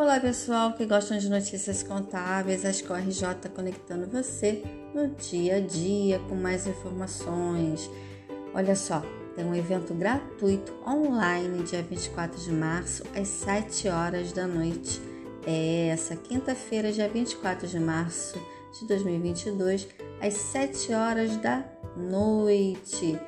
Olá pessoal que gostam de notícias contábeis, a Escola RJ conectando você no dia a dia com mais informações. Olha só, tem um evento gratuito online dia 24 de março às 7 horas da noite. É essa quinta-feira, dia 24 de março de 2022, às 7 horas da noite.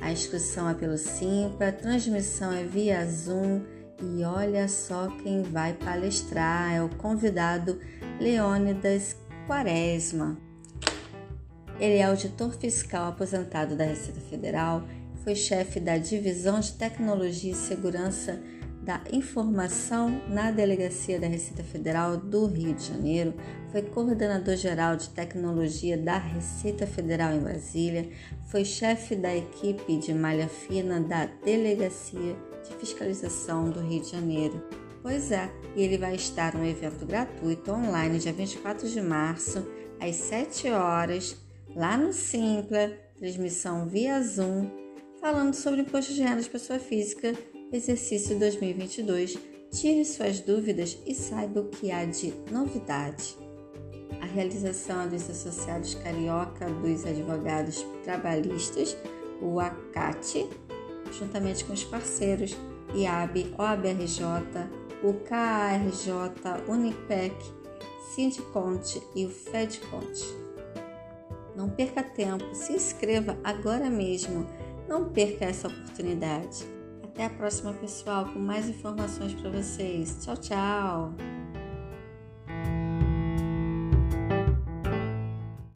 A inscrição é pelo Simpla, a transmissão é via Zoom e olha só quem vai palestrar, é o convidado Leônidas Quaresma. Ele é auditor fiscal aposentado da Receita Federal, foi chefe da Divisão de Tecnologia e Segurança da Informação na Delegacia da Receita Federal do Rio de Janeiro, foi coordenador geral de tecnologia da Receita Federal em Brasília, foi chefe da equipe de malha fina da Delegacia de Fiscalização do Rio de Janeiro. Pois é, e ele vai estar no evento gratuito online dia 24 de março, às 7 horas, lá no Simpla, transmissão via Zoom, falando sobre imposto de renda de pessoa física, exercício 2022. Tire suas dúvidas e saiba o que há de novidade. A realização é dos Associados Carioca dos Advogados Trabalhistas, o ACAT, juntamente com os parceiros IAB, OABRJ, o KARJ, Unipec, Sindconte e o FedConte. Não perca tempo, se inscreva agora mesmo. Não perca essa oportunidade. Até a próxima, pessoal, com mais informações para vocês. Tchau, tchau!